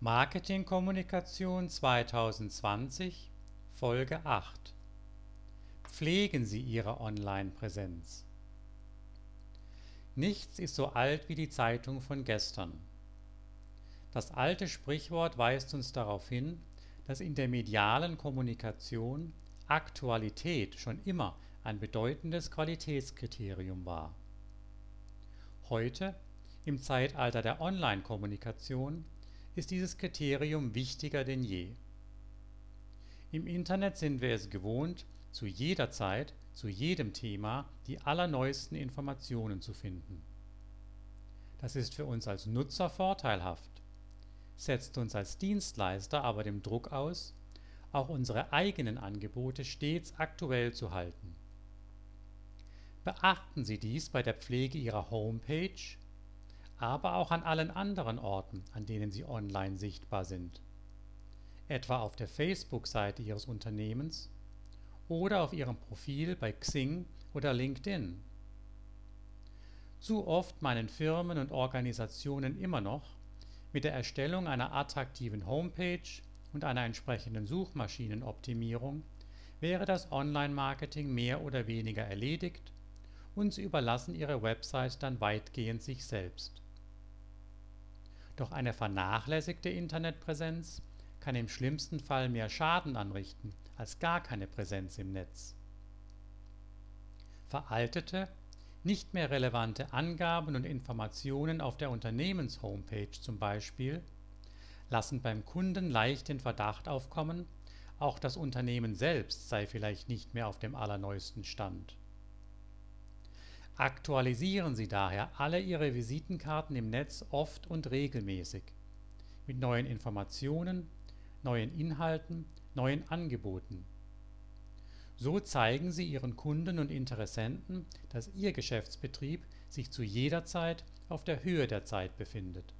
Marketingkommunikation 2020 Folge 8 Pflegen Sie Ihre Online-Präsenz. Nichts ist so alt wie die Zeitung von gestern. Das alte Sprichwort weist uns darauf hin, dass in der medialen Kommunikation Aktualität schon immer ein bedeutendes Qualitätskriterium war. Heute, im Zeitalter der Online-Kommunikation, ist dieses Kriterium wichtiger denn je. Im Internet sind wir es gewohnt, zu jeder Zeit, zu jedem Thema die allerneuesten Informationen zu finden. Das ist für uns als Nutzer vorteilhaft, setzt uns als Dienstleister aber dem Druck aus, auch unsere eigenen Angebote stets aktuell zu halten. Beachten Sie dies bei der Pflege Ihrer Homepage aber auch an allen anderen Orten, an denen Sie online sichtbar sind, etwa auf der Facebook-Seite Ihres Unternehmens oder auf Ihrem Profil bei Xing oder LinkedIn. Zu oft meinen Firmen und Organisationen immer noch, mit der Erstellung einer attraktiven Homepage und einer entsprechenden Suchmaschinenoptimierung wäre das Online-Marketing mehr oder weniger erledigt und sie überlassen ihre Website dann weitgehend sich selbst. Doch eine vernachlässigte Internetpräsenz kann im schlimmsten Fall mehr Schaden anrichten als gar keine Präsenz im Netz. Veraltete, nicht mehr relevante Angaben und Informationen auf der Unternehmenshomepage zum Beispiel lassen beim Kunden leicht den Verdacht aufkommen, auch das Unternehmen selbst sei vielleicht nicht mehr auf dem allerneuesten Stand Aktualisieren Sie daher alle Ihre Visitenkarten im Netz oft und regelmäßig mit neuen Informationen, neuen Inhalten, neuen Angeboten. So zeigen Sie Ihren Kunden und Interessenten, dass Ihr Geschäftsbetrieb sich zu jeder Zeit auf der Höhe der Zeit befindet